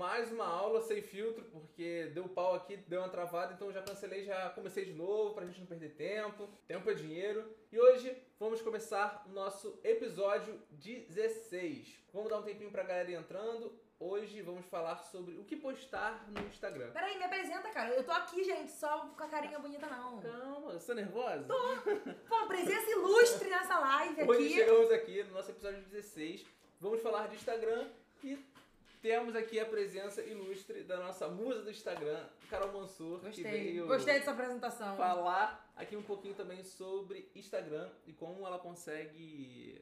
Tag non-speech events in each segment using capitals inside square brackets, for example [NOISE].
mais uma aula sem filtro, porque deu pau aqui, deu uma travada, então já cancelei, já comecei de novo pra gente não perder tempo. Tempo é dinheiro. E hoje vamos começar o nosso episódio 16. Vamos dar um tempinho pra galera ir entrando. Hoje vamos falar sobre o que postar no Instagram. Peraí, me apresenta, cara. Eu tô aqui, gente, só com a carinha bonita, não. Calma, você tá nervosa? Pô, presença ilustre nessa live Hoje aqui. chegamos aqui no nosso episódio 16. Vamos falar de Instagram e temos aqui a presença ilustre da nossa musa do Instagram, Carol Mansur, que Gostei. veio Gostei dessa apresentação. falar aqui um pouquinho também sobre Instagram e como ela consegue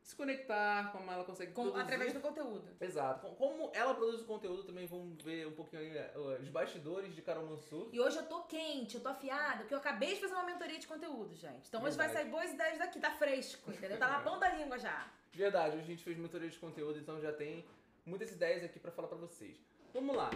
se conectar, como ela consegue Com- produzir. através do conteúdo. Exato. Com- Como ela produz o conteúdo também, vamos ver um pouquinho aí eh, os bastidores de Carol Mansur. E hoje eu tô quente, eu tô afiada, porque eu acabei de fazer uma mentoria de conteúdo, gente. Então hoje vai Verdade. sair boas ideias daqui, tá fresco, entendeu? Tá na [LAUGHS] ponta da língua já. Verdade, hoje a gente fez mentoria de conteúdo, então já tem muitas ideias aqui pra falar pra vocês. Vamos lá.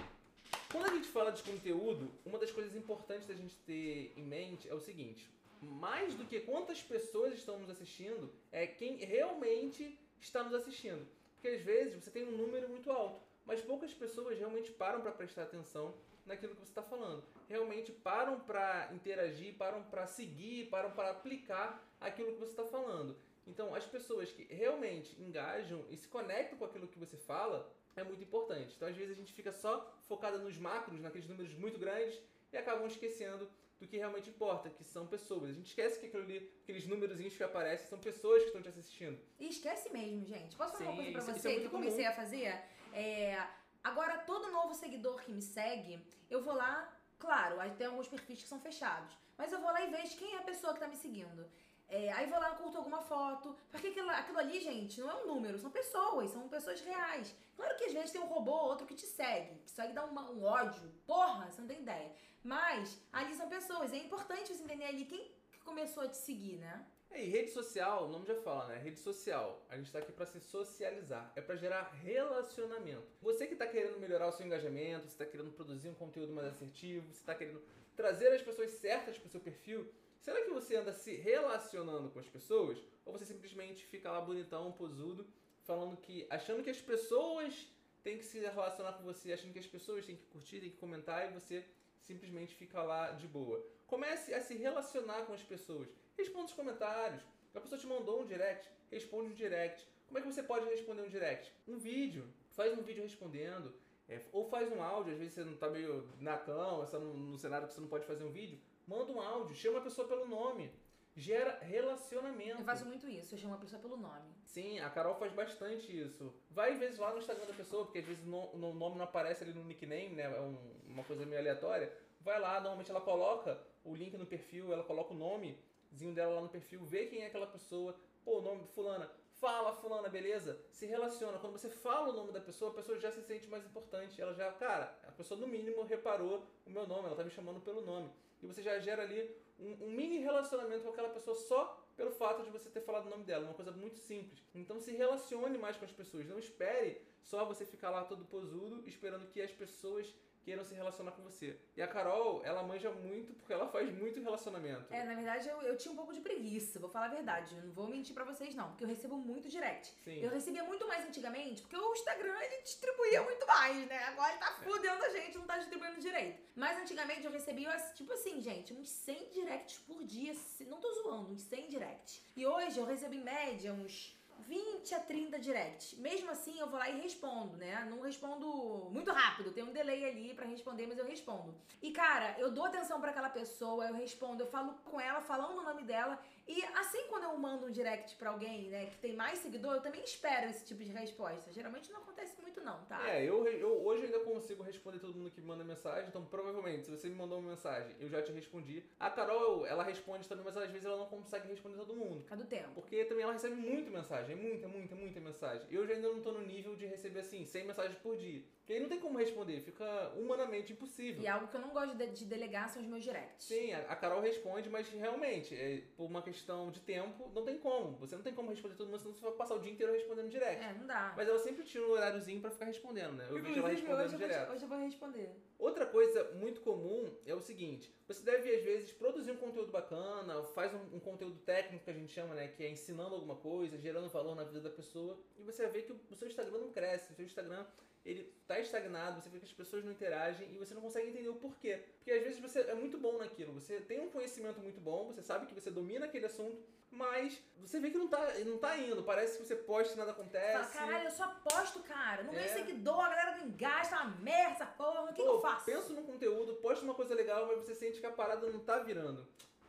Quando a gente fala de conteúdo, uma das coisas importantes da gente ter em mente é o seguinte: mais do que quantas pessoas estão nos assistindo, é quem realmente está nos assistindo. Porque às vezes você tem um número muito alto, mas poucas pessoas realmente param para prestar atenção naquilo que você está falando. Realmente param para interagir, param para seguir, param para aplicar aquilo que você está falando. Então, as pessoas que realmente engajam e se conectam com aquilo que você fala é muito importante. Então, às vezes a gente fica só focada nos macros, naqueles números muito grandes e acabam esquecendo do que realmente importa, que são pessoas. A gente esquece que aquilo ali, aqueles númerozinhos que aparecem são pessoas que estão te assistindo. E esquece mesmo, gente. Posso falar uma Sim, coisa pra isso você é que eu comecei a fazer? É, agora, todo novo seguidor que me segue, eu vou lá, claro, tem alguns perfis que são fechados, mas eu vou lá e vejo quem é a pessoa que tá me seguindo. É, aí vou lá, curto alguma foto. Porque aquilo, aquilo ali, gente, não é um número, são pessoas, são pessoas reais. Claro que às vezes tem um robô ou outro que te segue, que segue dá uma- um ódio. Porra, você não tem ideia. Mas ali são pessoas, é importante você entender ali quem que começou a te seguir, né? É, E rede social, o nome já fala, né? Rede social. A gente tá aqui para se socializar, é para gerar relacionamento. Você que tá querendo melhorar o seu engajamento, você tá querendo produzir um conteúdo mais assertivo, você tá querendo trazer as pessoas certas pro seu perfil, será que você anda se relacionando com as pessoas ou você simplesmente fica lá bonitão, posudo, falando que achando que as pessoas têm que se relacionar com você, achando que as pessoas têm que curtir, têm que comentar e você simplesmente fica lá de boa. Comece a se relacionar com as pessoas. Responda os comentários. A pessoa te mandou um direct, responde um direct. Como é que você pode responder um direct? Um vídeo. Faz um vídeo respondendo. É, ou faz um áudio, às vezes você não tá meio na cama, você tá no cenário que você não pode fazer um vídeo. Manda um áudio, chama a pessoa pelo nome. Gera relacionamento. Eu faço muito isso, eu chamo a pessoa pelo nome. Sim, a Carol faz bastante isso. Vai às vezes lá no Instagram da pessoa, porque às vezes o no- o nome não aparece ali no nickname, né? É um- uma coisa meio aleatória. Vai lá, normalmente ela coloca o link no perfil, ela coloca o nomezinho dela lá no perfil, vê quem é aquela pessoa. Pô, o nome fulana. Fala, fulana, beleza? Se relaciona. Quando você fala o nome da pessoa, a pessoa já se sente mais importante. Ela já, cara, a pessoa no mínimo reparou o meu nome, ela tá me chamando pelo nome. E você já gera ali um, um mini relacionamento com aquela pessoa só pelo fato de você ter falado o nome dela, uma coisa muito simples. Então se relacione mais com as pessoas, não espere só você ficar lá todo posudo esperando que as pessoas queiram se relacionar com você. E a Carol, ela manja muito porque ela faz muito relacionamento. É, na verdade, eu, eu tinha um pouco de preguiça, vou falar a verdade. Eu não vou mentir pra vocês, não, porque eu recebo muito direct. Sim. Eu recebia muito mais antigamente, porque o Instagram ele distribuía muito mais, né? Agora ele tá fudendo a gente, não tá distribuindo direito. Mas antigamente eu recebia, tipo assim, gente, uns 100 directs por dia. Não tô zoando, uns 100 directs. E hoje eu recebo em média uns 20 a 30 directs. Mesmo assim, eu vou lá e respondo, né? Não respondo muito rápido, tem um delay ali pra responder, mas eu respondo. E cara, eu dou atenção pra aquela pessoa, eu respondo, eu falo com ela, falando o nome dela. E assim, quando eu mando um direct pra alguém, né, que tem mais seguidor, eu também espero esse tipo de resposta. Geralmente não acontece muito, não, tá? É, eu, eu hoje ainda consigo responder todo mundo que manda mensagem, então provavelmente, se você me mandou uma mensagem, eu já te respondi. A Carol, ela responde também, mas às vezes ela não consegue responder todo mundo. Do tempo. Porque também ela recebe muita mensagem, muita, muita, muita mensagem. Eu já ainda não tô no nível de receber assim, 100 mensagens por dia. Porque aí não tem como responder, fica humanamente impossível. E algo que eu não gosto de, de delegar são os meus directs. Sim, a a Carol responde, mas realmente, é, por uma questão de tempo, não tem como. Você não tem como responder todo mundo, senão você vai passar o dia inteiro respondendo direct. É, não dá. Mas ela sempre tira um horáriozinho pra ficar respondendo, né? Eu Inclusive, hoje eu, vou, direto. hoje eu vou responder. Outra coisa muito comum é o seguinte: você deve, às vezes, produzir um conteúdo bacana, faz um, um conteúdo técnico que a gente chama, né? Que é ensinando alguma coisa, gerando valor na vida da pessoa, e você vai ver que o seu Instagram não cresce, o seu Instagram ele tá estagnado, você vê que as pessoas não interagem e você não consegue entender o porquê. Porque às vezes você é muito bom naquilo, você tem um conhecimento muito bom, você sabe que você domina aquele assunto, mas você vê que não tá, não tá indo, parece que você posta e nada acontece. Fala, caralho, eu só posto, cara. Não ganho É. seguidor, a galera não engasta, uma merda, essa porra. O que, que Pô, eu faço? Pensa num conteúdo, posta uma coisa legal, mas você sente que a parada não tá virando.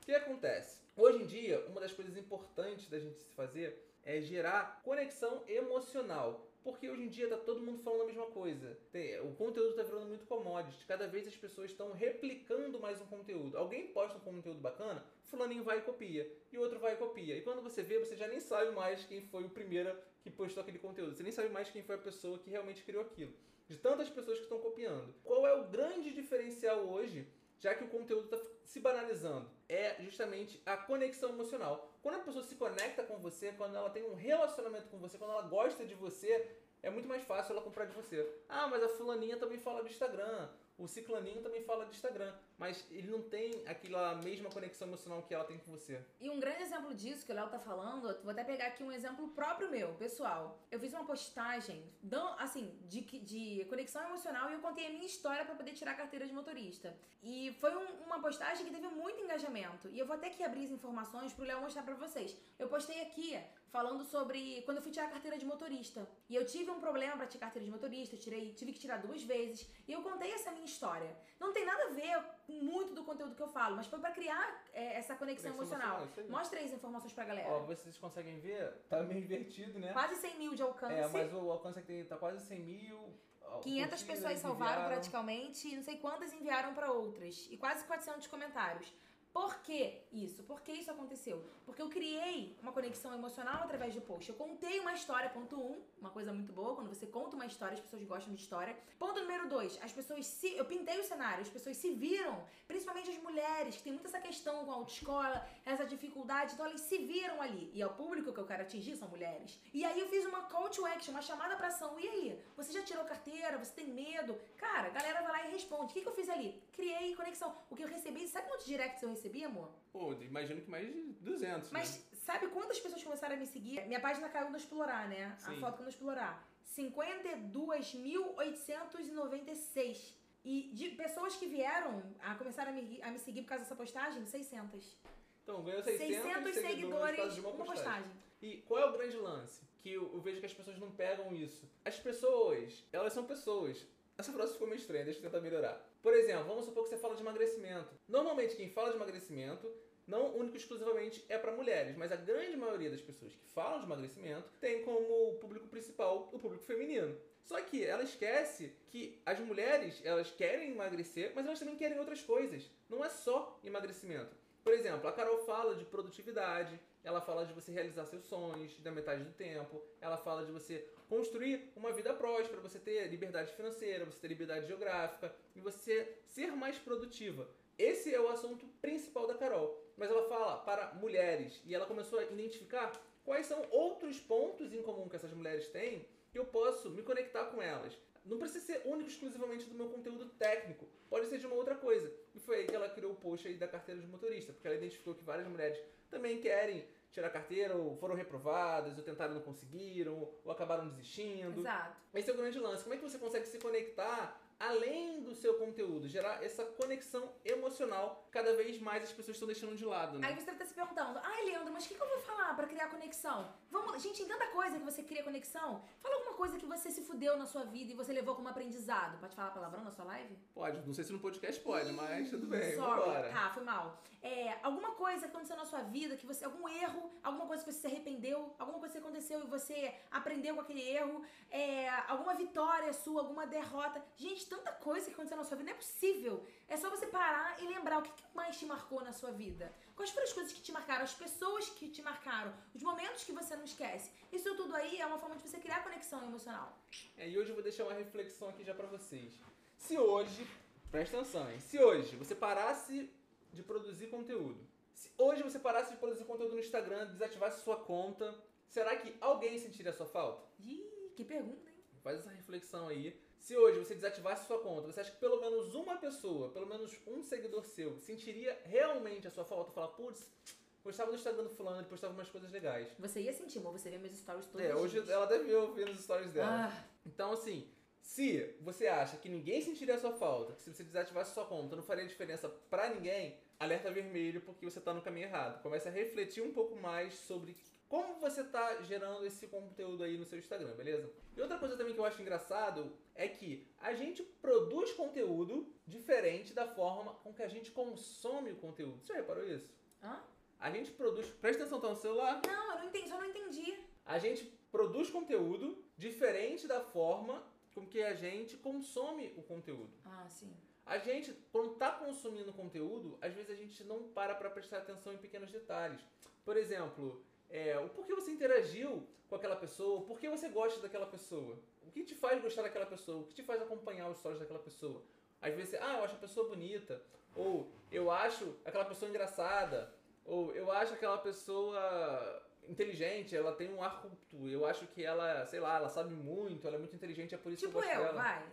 O que acontece? Hoje em dia, uma das coisas importantes da gente se fazer é gerar conexão emocional. Porque hoje em dia tá todo mundo falando a mesma coisa. O conteúdo tá virando muito commodity. Cada vez as pessoas estão replicando mais um conteúdo. Alguém posta um conteúdo bacana, fulaninho vai e copia. E outro vai e copia. E quando você vê, você já nem sabe mais quem foi o primeiro que postou aquele conteúdo. Você nem sabe mais quem foi a pessoa que realmente criou aquilo. De tantas pessoas que estão copiando. Qual é o grande diferencial hoje, já que o conteúdo está se banalizando? É justamente a conexão emocional. Quando a pessoa se conecta com você, quando ela tem um relacionamento com você, quando ela gosta de você, é muito mais fácil ela comprar de você. Ah, mas a fulaninha também fala do Instagram. O ciclaninho também fala do Instagram. Mas ele não tem aquela mesma conexão emocional que ela tem com você. E um grande exemplo disso que o Léo tá falando, vou até pegar aqui um exemplo próprio meu, pessoal. Eu fiz uma postagem, assim, de, de conexão emocional e eu contei a minha história pra poder tirar a carteira de motorista. E foi um- uma postagem que teve muito engajamento. E eu vou até aqui abrir as informações pro Léo mostrar pra vocês. Eu postei aqui falando sobre quando eu fui tirar a carteira de motorista. E eu tive um problema pra tirar a carteira de motorista, tirei, tive que tirar duas vezes. E eu contei essa minha história. Não tem nada a ver com muito do conteúdo que eu falo, mas foi pra criar é, essa conexão, Conexão emocional. emocional. Mostra aí as informações pra galera. Ó, vocês conseguem ver? Tá meio invertido, né? Quase 100 mil de alcance. É, mas o alcance aqui tá quase 100 mil. ó, 500 curtidas, pessoas salvaram enviaram. praticamente e não sei quantas enviaram pra outras. E quase 400 comentários. Por que isso? Por que isso aconteceu? Porque eu criei uma conexão emocional através do post. Eu contei uma história, ponto um, uma coisa muito boa, quando você conta uma história, as pessoas gostam de história. Ponto número dois, as pessoas se. Eu pintei o cenário, as pessoas se viram, principalmente as mulheres, que tem muita essa questão com a autoescola, essa dificuldade, então elas se viram ali. E é o público que eu quero atingir são mulheres. E aí eu fiz uma call to action, uma chamada pra ação. E aí? Você já tirou carteira? Você tem medo? Cara, a galera vai lá e responde. O que, que eu fiz ali? Criei conexão. O que eu recebi, sabe quantos directs eu recebi, amor? Pô, imagino que mais de 200. Mas né? sabe quantas pessoas começaram a me seguir? Minha página caiu no Explorar, né? A Sim. foto caiu no Explorar. 52.896. E de pessoas que vieram a começar a me, a me seguir por causa dessa postagem, 600. Então, ganhou 600, 600 seguidores por seguidores, causa de uma uma postagem. postagem. E qual é o grande lance? Que eu, eu vejo que as pessoas não pegam isso. As pessoas, elas são pessoas. Essa frase ficou meio estranha, deixa eu tentar melhorar. Por exemplo, vamos supor que você fala de emagrecimento. Normalmente, quem fala de emagrecimento, não único exclusivamente é para mulheres, mas a grande maioria das pessoas que falam de emagrecimento tem como público principal o público feminino. Só que ela esquece que as mulheres, elas querem emagrecer, mas elas também querem outras coisas. Não é só emagrecimento. Por exemplo, a Carol fala de produtividade, ela fala de você realizar seus sonhos da metade do tempo, ela fala de você construir uma vida próspera, você ter liberdade financeira, você ter liberdade geográfica e você ser mais produtiva. Esse é o assunto principal da Carol. Mas ela fala para mulheres e ela começou a identificar quais são outros pontos em comum que essas mulheres têm que eu posso me conectar com elas. Não precisa ser único exclusivamente do meu conteúdo técnico, pode ser de uma outra coisa. E foi aí que ela criou o post aí da carteira de motorista, porque ela identificou que várias mulheres também querem tirar carteira, ou foram reprovadas, ou tentaram e não conseguiram, ou acabaram desistindo. Exato. Esse é o grande lance. Como é que você consegue se conectar além do seu conteúdo? Gerar essa conexão emocional cada vez mais as pessoas estão deixando de lado, né? Aí você deve estar se perguntando, ai Leandro, mas o que, que eu vou falar pra criar conexão? Vamos, gente, tem tanta coisa que você cria conexão. Fala alguma coisa que você se fudeu na sua vida e você levou como aprendizado. Pode falar palavrão na sua live? Pode, não sei se no podcast pode, mas tudo bem, Sorry, vambora. tá, foi mal. É, alguma coisa que aconteceu na sua vida, que você. Algum erro, alguma coisa que você se arrependeu, alguma coisa que aconteceu e você aprendeu com aquele erro, é, alguma vitória sua, alguma derrota. Gente, tanta coisa que aconteceu na sua vida, não é possível. É só você parar e lembrar o que mais te marcou na sua vida. Quais foram as coisas que te marcaram, as pessoas que te marcaram, os momentos que você não esquece. Isso tudo aí é uma forma de você criar conexão emocional. É, e hoje eu vou deixar uma reflexão aqui já pra vocês. Se hoje, presta atenção, hein? Se hoje você parasse de produzir conteúdo, se hoje você parasse de produzir conteúdo no Instagram, desativasse sua conta, será que alguém sentiria a sua falta? Ih, que pergunta, hein? Faz essa reflexão aí. Se hoje você desativasse sua conta, você acha que pelo menos uma pessoa, pelo menos um seguidor seu, sentiria realmente a sua falta? Falar, putz, gostava do Instagram do fulano, ele postava umas coisas legais. Você ia sentir, amor, você vê meus stories todos É, os hoje ela deve ouvir nos stories dela. Ah, Então, assim, Se você acha que ninguém sentiria a sua falta, que se você desativasse sua conta não faria diferença pra ninguém, alerta vermelho porque você tá no caminho errado. Comece a refletir um pouco mais sobre como você tá gerando esse conteúdo aí no seu Instagram, beleza? E outra coisa também que eu acho engraçado é que a gente produz conteúdo diferente da forma com que a gente consome o conteúdo. Você já reparou isso? Hã? A gente produz. Presta atenção, tá no celular? Não, eu não entendi, só não entendi. A gente produz conteúdo diferente da forma com que a gente consome o conteúdo. Ah, sim. A gente, quando tá consumindo conteúdo, às vezes a gente não para para prestar atenção em pequenos detalhes. Por exemplo, é, o porquê você interagiu com aquela pessoa, o porquê você gosta daquela pessoa, o que te faz gostar daquela pessoa, o que te faz acompanhar os stories daquela pessoa. Às vezes, ah, eu acho a pessoa bonita, ou eu acho aquela pessoa engraçada, ou eu acho aquela pessoa inteligente, ela tem um ar culto, eu acho que ela, sei lá, ela sabe muito, ela é muito inteligente, é por isso Tipo que eu gosto eu, dela. vai.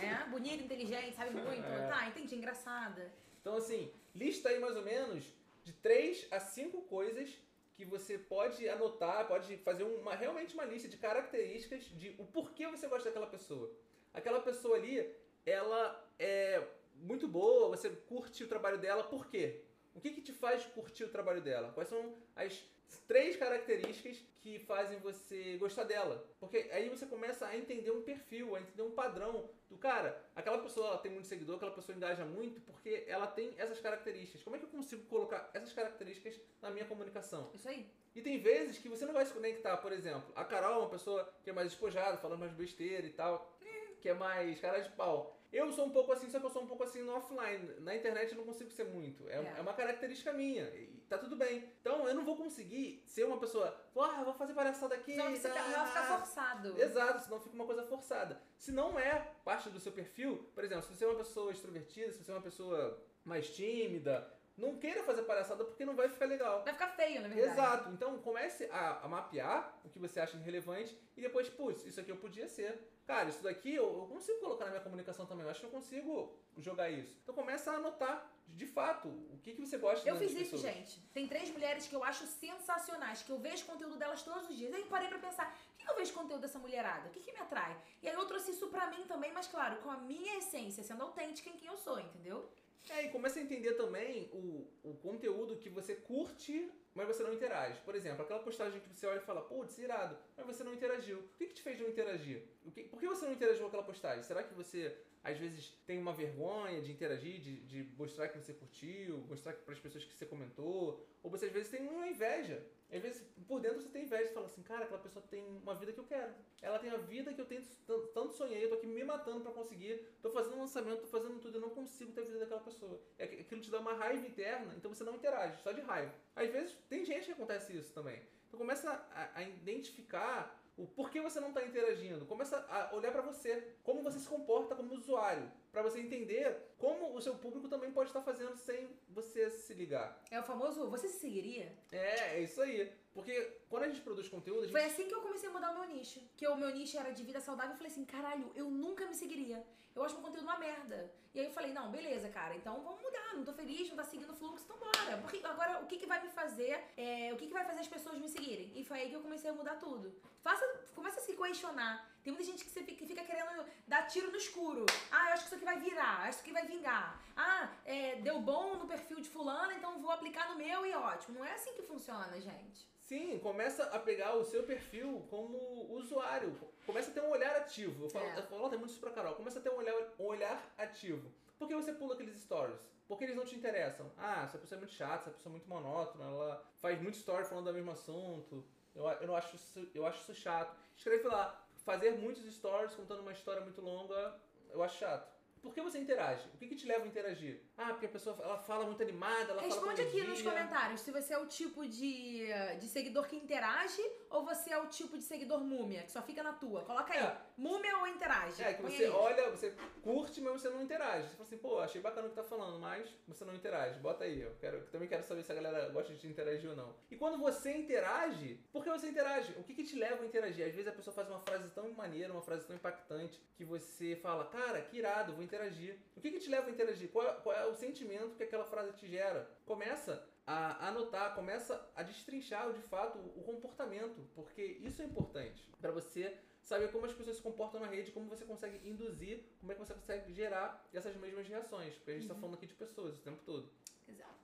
Né? [LAUGHS] Bonita, inteligente, sabe muito. É. Tá, entendi, engraçada. Então, assim, lista aí mais ou menos de 3 a 5 coisas que você pode anotar, pode fazer uma, realmente uma lista de características de o porquê você gosta daquela pessoa. Aquela pessoa ali, ela é muito boa, você curte o trabalho dela, por quê? O que, que te faz curtir o trabalho dela? Quais são as três características que fazem você gostar dela? Porque aí você começa a entender um perfil, a entender um padrão do cara. Aquela pessoa ela tem muito seguidor, aquela pessoa engaja muito porque ela tem essas características. Como é que eu consigo colocar essas características na minha comunicação? Isso aí. E tem vezes que você não vai se conectar, por exemplo, a Carol é uma pessoa que é mais despojada, falando mais besteira e tal, que é mais cara de pau. Eu sou um pouco assim, só que eu sou um pouco assim no offline. Na internet eu não consigo ser muito. É, É. é uma característica minha. E tá tudo bem. Então eu não vou conseguir ser uma pessoa, ah, vou fazer palhaçada aqui. Senão você tá. vai ficar forçado. Exato, senão fica uma coisa forçada. Se não é parte do seu perfil, por exemplo, se você é uma pessoa extrovertida, se você é uma pessoa mais tímida, não queira fazer palhaçada porque não vai ficar legal. Vai ficar feio, na verdade. Exato. Então comece a, a mapear o que você acha relevante e depois, putz, isso aqui eu podia ser. Cara, isso daqui eu, eu consigo colocar na minha comunicação também. Eu acho que eu consigo jogar isso. Então começa a anotar, de fato, o que, que você gosta Eu fiz isso, pessoas. gente. Tem três mulheres que eu acho sensacionais, que eu vejo conteúdo delas todos os dias. Aí eu parei pra pensar, por que eu vejo conteúdo dessa mulherada? O que, que me atrai? E aí eu trouxe isso pra mim também, mas claro, com a minha essência, sendo autêntica em quem eu sou, entendeu? É, e começa a entender também o, o conteúdo que você curte, mas você não interage. Por exemplo, aquela postagem que você olha e fala, putz, irado, mas você não interagiu. O que, que te fez não interagir? O que, por que você não interagiu com aquela postagem? Será que você, às vezes, tem uma vergonha de interagir, de, de mostrar que você curtiu, mostrar para as pessoas que você comentou? Ou você, às vezes, tem uma inveja. Às vezes, por dentro, você tem inveja e fala assim, cara, aquela pessoa tem uma vida que eu quero. Ela tem a vida que eu tenho, tan- tanto sonhei, eu tô aqui me matando pra conseguir, tô fazendo um lançamento, tô fazendo tudo, eu não consigo ter a vida daquela pessoa. É Aquilo te dá uma raiva interna, então você não interage, só de raiva. Às vezes, tem gente que acontece isso também. Então começa a, a identificar o porquê você não está interagindo. Começa a olhar pra você, como você se comporta como usuário, Pra você entender como o seu público também pode estar fazendo sem você se ligar. É o famoso, você se seguiria? É, é isso aí. Porque quando a gente produz conteúdo, a gente Foi assim que eu comecei a mudar o meu nicho. Que o meu nicho era de vida saudável. Eu falei assim, caralho, eu nunca me seguiria. Eu acho meu conteúdo uma merda. E aí eu falei, não, beleza, cara, então vamos mudar. Não tô feliz, não tá seguindo o fluxo, então bora. Porque agora, o que que vai me fazer, é, o que que vai fazer as pessoas me seguirem? E foi aí que eu comecei a mudar tudo. Faça, começa a se questionar. Tem muita gente que, fica, que fica querendo dar tiro no escuro. Ah, eu acho que isso aqui vai virar, acho que isso aqui vai vingar. Ah, é, deu bom no perfil de fulano, então vou aplicar no meu e ótimo. Não é assim que funciona, gente. Sim, começa a pegar o seu perfil como usuário. Começa a ter um olhar ativo. Eu falo, É. eu falo até muito isso pra Carol. Começa a ter um olhar, um olhar ativo. Por que você pula aqueles stories? Porque eles não te interessam. Ah, essa pessoa é muito chata, essa pessoa é muito monótona, ela faz muito story falando do mesmo assunto. Eu, eu, não acho isso, eu acho isso chato. Escreve lá, fazer muitos stories contando uma história muito longa, eu acho chato. Por que você interage? O que, que te leva a interagir? Ah, porque a pessoa ela fala muito animada, ela Responde aqui nos comentários se você é o tipo de, de seguidor que interage ou você é o tipo de seguidor múmia, que só fica na tua. Coloca aí, É. múmia ou interage? É, que Põe você aí. olha, você curte, mas você não interage. Você fala assim, pô, achei bacana o que tá falando, mas você não interage. Bota aí, eu, quero, eu também quero saber se a galera gosta de interagir ou não. E quando você interage, por que você interage? O que, que te leva a interagir? Às vezes a pessoa faz uma frase tão maneira, uma frase tão impactante, que você fala, cara, que irado, vou interagir. O que, que te leva a interagir? Qual, é- qual é o sentimento que aquela frase te gera? Começa a anotar, começa a destrinchar de fato o comportamento, porque isso é importante para você saber como as pessoas se comportam na rede, como você consegue induzir, como é que você consegue gerar essas mesmas reações. Porque a gente está Uhum. falando aqui de pessoas o tempo todo. Exato.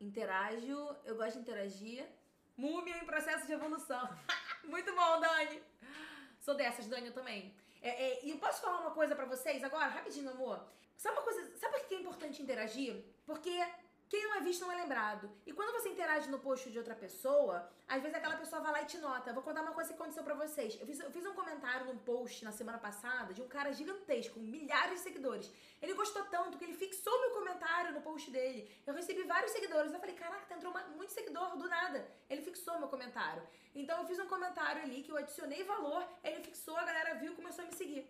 Interajo, eu gosto de interagir. Múmia em processo de evolução. [LAUGHS] Muito bom, Dani. Sou dessas, Dani, eu também. É, é, e eu posso falar uma coisa pra vocês agora, rapidinho, amor? Sabe uma coisa, sabe por que é importante interagir? Porque quem não é visto não é lembrado. E quando você interage no post de outra pessoa, às vezes aquela pessoa vai lá e te nota. Vou contar uma coisa que aconteceu pra vocês. Eu fiz, eu fiz um comentário num post na semana passada de um cara gigantesco, milhares de seguidores. Ele gostou tanto que ele fixou meu comentário no post dele. Eu recebi vários seguidores. Eu falei, caraca, entrou uma- muito seguidor do nada. Ele fixou meu comentário. Então eu fiz um comentário ali que eu adicionei valor, ele fixou, a galera viu e começou a me seguir.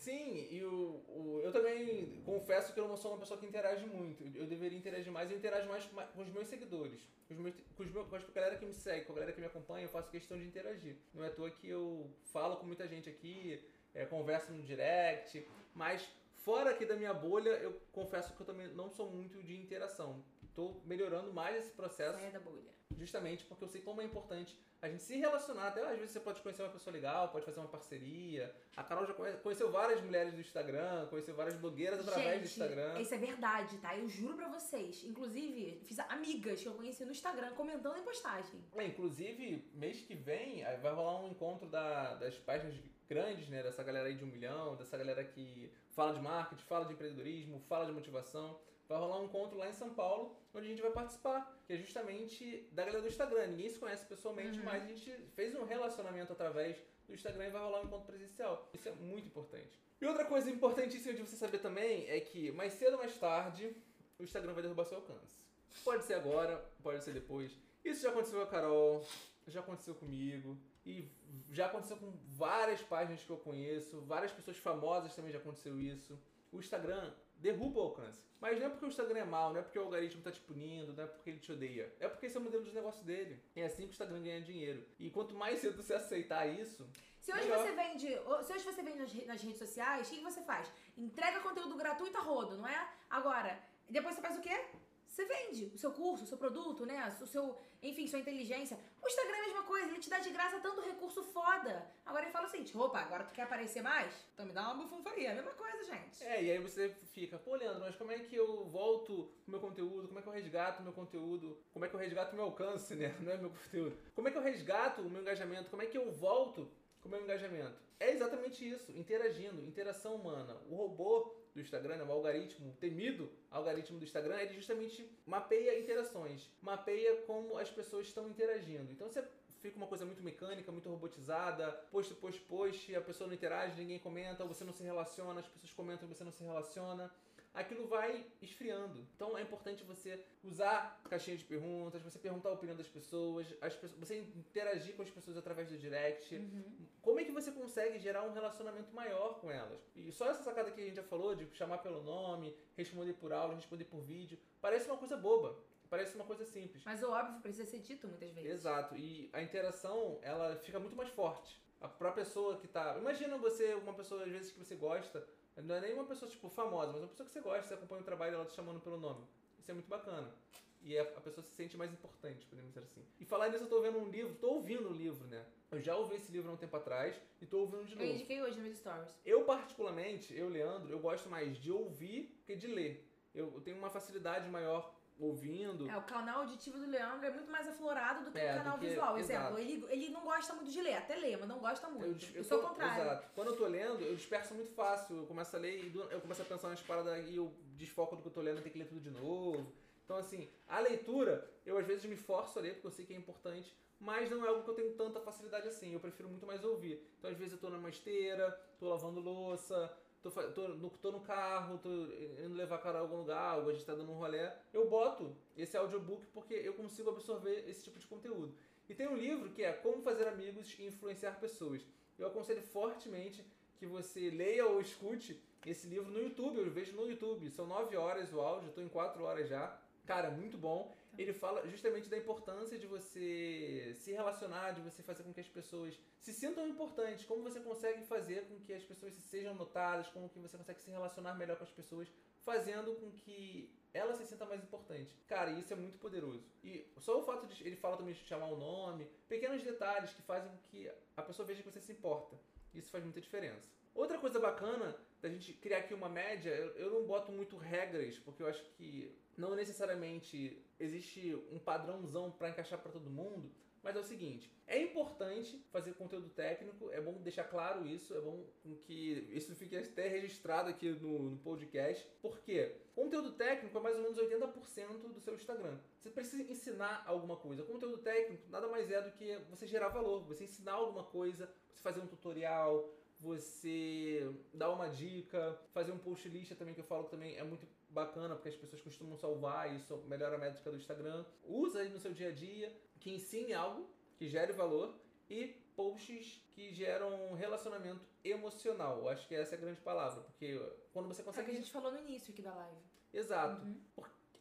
Sim, e o, o- eu também confesso que eu não sou uma pessoa que interage muito. Eu deveria interagir mais, eu interajo mais com os meus seguidores. Com, os meus, com, os meus, com a galera que me segue, com a galera que me acompanha, eu faço questão de interagir. Não é à toa que eu falo com muita gente aqui, é, converso no direct, mas fora aqui da minha bolha, eu confesso que eu também não sou muito de interação. Tô melhorando mais esse processo Saia da bolha. justamente porque eu sei como é importante a gente se relacionar. Até às vezes você pode conhecer uma pessoa legal, pode fazer uma parceria. A Carol já conhe- conheceu várias mulheres do Instagram, conheceu várias blogueiras através do Instagram. isso é verdade, tá? Eu juro pra vocês. Inclusive, fiz amigas que eu conheci no Instagram comentando em postagem. É, inclusive, mês que vem vai rolar um encontro da- das páginas grandes, né? Dessa galera aí de um milhão, dessa galera que fala de marketing, fala de empreendedorismo, fala de motivação. Vai rolar um encontro lá em São Paulo, onde a gente vai participar, que é justamente da galera do Instagram. Ninguém se conhece pessoalmente, Uhum. mas a gente fez um relacionamento através do Instagram e vai rolar um encontro presencial. Isso é muito importante. E outra coisa importantíssima de você saber também é que mais cedo ou mais tarde o Instagram vai derrubar seu alcance. Pode ser agora, pode ser depois. Isso já aconteceu com a Carol, já aconteceu comigo. E já aconteceu com várias páginas que eu conheço, várias pessoas famosas também já aconteceu isso. O Instagram derruba o alcance. Mas não é porque o Instagram é mau, não é porque o algoritmo tá te punindo, não é porque ele te odeia. É porque esse é o modelo de negócio dele. É assim que o Instagram ganha dinheiro. E quanto mais cedo você aceitar isso, Se hoje Melhor. você vende, se hoje você vende nas, re- nas redes sociais, o que você faz? Entrega conteúdo gratuito a rodo, não é? Agora, depois você faz o quê? Você vende o seu curso, o seu produto, né? O seu, enfim, sua inteligência. O Instagram é a mesma coisa, ele te dá de graça tanto recurso foda. Agora ele fala seguinte: opa, agora tu quer aparecer mais? Então me dá uma bufunfaria. É a mesma coisa, gente. É, e aí você fica, pô, Leandro, mas como é que eu volto com meu conteúdo? Como é que eu resgato meu conteúdo? Como é que eu resgato meu alcance, né? [LAUGHS] Não é meu conteúdo. Como é que eu resgato o meu engajamento? Como é que eu volto com o meu engajamento? É exatamente isso, interagindo, interação humana. O robô do Instagram, né, o algoritmo, temido algoritmo do Instagram, ele justamente mapeia interações, mapeia como as pessoas estão interagindo. Então você fica uma coisa muito mecânica, muito robotizada, post, post, post, a pessoa não interage, ninguém comenta, você não se relaciona, as pessoas comentam, você não se relaciona. Aquilo vai esfriando. Então é importante você usar caixinha de perguntas, você perguntar a opinião das pessoas, as pessoas você interagir com as pessoas através do direct. Como é que você consegue gerar um relacionamento maior com elas? E só essa sacada que a gente já falou, de chamar pelo nome, responder por áudio, responder por vídeo, parece uma coisa boba. Parece uma coisa simples. Mas o óbvio precisa ser dito muitas vezes. Exato. E a interação, ela fica muito mais forte. A própria pessoa que tá. Imagina você, uma pessoa, às vezes, que você gosta. Não é nem uma pessoa, tipo, famosa, mas uma pessoa que você gosta, você acompanha o trabalho dela te chamando pelo nome. Isso é muito bacana. E a, pessoa se sente mais importante, podemos dizer assim. E falar nisso, eu tô vendo um livro, tô ouvindo um livro, né? Eu já ouvi esse livro há um tempo atrás e tô ouvindo de Eu novo. indiquei hoje nos stories. Eu, particularmente, eu, Leandro, eu gosto mais de ouvir que de ler. Eu, eu tenho uma facilidade maior ouvindo. É, o canal auditivo do Leandro é muito mais aflorado do que É, o canal que- visual. exato. Exemplo, ele, ele não gosta muito de ler, até lê, mas não gosta muito. Eu, des- sou tô- o contrário. Exato. Quando eu tô lendo, eu disperso muito fácil. Eu começo a ler e eu começo a pensar nas paradas e eu desfoco do que eu tô lendo, eu tenho que ler tudo de novo. Então, assim, a leitura, eu às vezes me forço a ler porque eu sei que é importante, mas não é algo que eu tenho tanta facilidade assim. Eu prefiro muito mais ouvir. Então, às vezes, eu tô numa esteira, tô lavando louça, tô, tô, no, tô no carro, tô indo levar a cara a algum lugar, ou a gente tá dando um rolé. Eu boto esse audiobook porque eu consigo absorver esse tipo de conteúdo. E tem um livro que é Como Fazer Amigos e Influenciar Pessoas. Eu aconselho fortemente que você leia ou escute esse livro no YouTube. Eu vejo no YouTube. São nove horas o áudio, tô em quatro horas já. Cara, muito bom. Ele fala justamente da importância de você se relacionar, de você fazer com que as pessoas se sintam importantes, como você consegue fazer com que as pessoas sejam notadas, como que você consegue se relacionar melhor com as pessoas, fazendo com que ela se sinta mais importante. Cara, isso é muito poderoso. E só o fato de ele fala também de chamar o nome, pequenos detalhes que fazem com que a pessoa veja que você se importa. Isso faz muita diferença. Outra coisa bacana da gente criar aqui uma média, eu não boto muito regras, porque eu acho que não necessariamente existe um padrãozão para encaixar para todo mundo, mas é o seguinte, é importante fazer conteúdo técnico, é bom deixar claro isso, é bom que isso fique até registrado aqui no, no podcast, porque conteúdo técnico é mais ou menos 80% do seu Instagram. Você precisa ensinar alguma coisa. Conteúdo técnico nada mais é do que você gerar valor, você ensinar alguma coisa, você fazer um tutorial, você dar uma dica, fazer um post list também que eu falo que também é muito bacana porque as pessoas costumam salvar isso melhora a métrica do Instagram. Usa aí no seu dia a dia, que ensine algo, que gere valor e posts que geram relacionamento emocional. Eu acho que essa é a grande palavra, porque quando você consegue. É que a gente falou no início aqui da live. Exato. Uhum.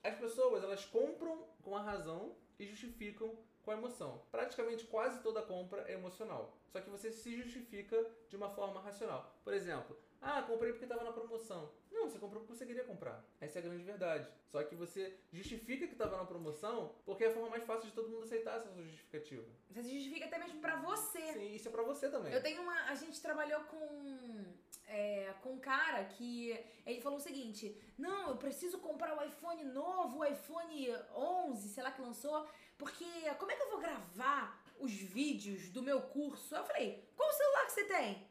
As pessoas elas compram com a razão e justificam com a emoção. Praticamente quase toda compra é emocional. Só que você se justifica de uma forma racional. Por exemplo, ah, comprei porque estava na promoção. Não, você comprou porque você queria comprar. Essa é a grande verdade. Só que você justifica que estava na promoção porque é a forma mais fácil de todo mundo aceitar essa sua justificativa. Você se justifica até mesmo pra você. Sim, isso é pra você também. Eu tenho uma. A gente trabalhou com. É, com um cara que ele falou o seguinte: Não, eu preciso comprar o iPhone novo, o iPhone 11, sei lá que lançou, porque como é que eu vou gravar os vídeos do meu curso? Eu falei: Qual celular que você tem?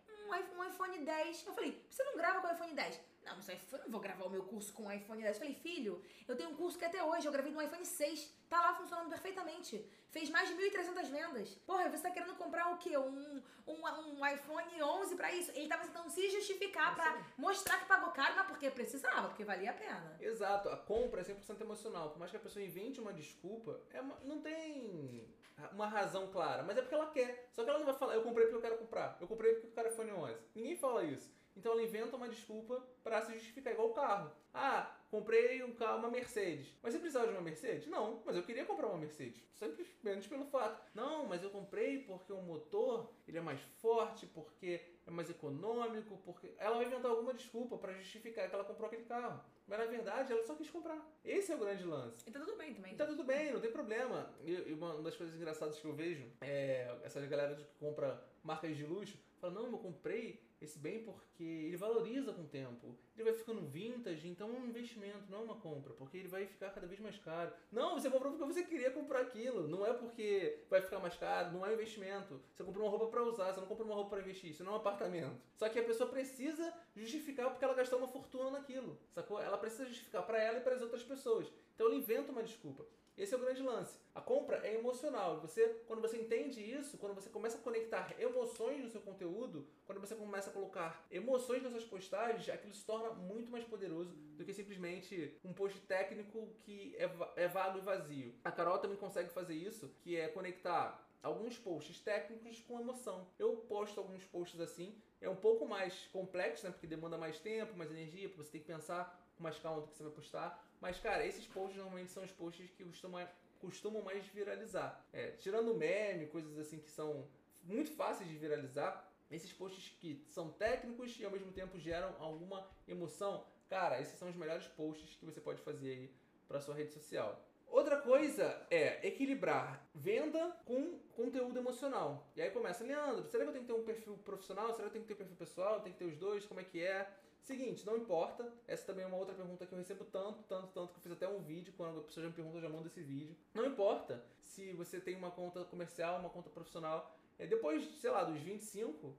um iPhone 10. Eu falei, você não grava com o iPhone 10? Não, mas eu não vou gravar o meu curso com o iPhone 10. Eu falei, filho, eu tenho um curso que até hoje eu gravei no iPhone 6. Tá lá funcionando perfeitamente. Fez mais de 1.300 vendas. Porra, você tá querendo comprar o quê? Um, um, um iPhone 11 pra isso? Ele tava tentando se justificar pra mostrar que pagou caro, mas porque precisava, porque valia a pena. Exato. A compra é 100% emocional. Por mais que a pessoa invente uma desculpa, é uma, não tem uma razão clara, mas é porque ela quer. Só que ela não vai falar, eu comprei porque eu quero comprar. Eu comprei porque eu quero iPhone 11. Ninguém fala isso. Então ela inventa uma desculpa para se justificar, igual o carro. Ah, comprei um carro, uma Mercedes. Mas você precisava de uma Mercedes? Não, mas eu queria comprar uma Mercedes. Simplesmente pelo fato. Não, mas eu comprei porque o motor ele é mais forte, porque é mais econômico, porque. Ela vai inventar alguma desculpa para justificar que ela comprou aquele carro. Mas na verdade ela só quis comprar. Esse é o grande lance. E tá tudo bem também. E tá tudo bem, não tem problema. E uma das coisas engraçadas que eu vejo é essa galera que compra marcas de luxo fala, não, eu comprei esse bem porque ele valoriza com o tempo. Ele vai ficando vintage, então é um investimento, não é uma compra, porque ele vai ficar cada vez mais caro. Não, você comprou porque você queria comprar aquilo, não é porque vai ficar mais caro, não é um investimento. Você comprou uma roupa para usar, você não comprou uma roupa para investir, isso não é um apartamento. Só que a pessoa precisa justificar porque ela gastou uma fortuna naquilo, sacou? Ela precisa justificar para ela e para as outras pessoas. Então ele inventa uma desculpa. Esse é o grande lance. A compra é emocional. Você, quando você entende isso, quando você começa a conectar emoções no seu conteúdo, quando você começa a colocar emoções nas suas postagens, aquilo se torna muito mais poderoso do que simplesmente um post técnico que é, é vago e vazio. A Carol também consegue fazer isso, que é conectar alguns posts técnicos com emoção. Eu posto alguns posts assim, é um pouco mais complexo, né, porque demanda mais tempo, mais energia, porque você tem que pensar mais calma do que você vai postar. Mas, cara, esses posts normalmente são os posts que costumam, costumam mais viralizar. É, tirando meme, coisas assim que são muito fáceis de viralizar, esses posts que são técnicos e ao mesmo tempo geram alguma emoção, cara, esses são os melhores posts que você pode fazer aí para sua rede social. Outra coisa é equilibrar venda com conteúdo emocional. E aí começa, Leandro, será que eu tenho que ter um perfil profissional? Será que eu tenho que ter um perfil pessoal? Tem que ter os dois? Como é que é? Seguinte, não importa. Essa também é uma outra pergunta que eu recebo tanto, tanto, tanto que eu fiz até um vídeo. Quando a pessoa já me pergunta, eu já mando esse vídeo. Não importa se você tem uma conta comercial, uma conta profissional. É, depois, sei lá, dos 25,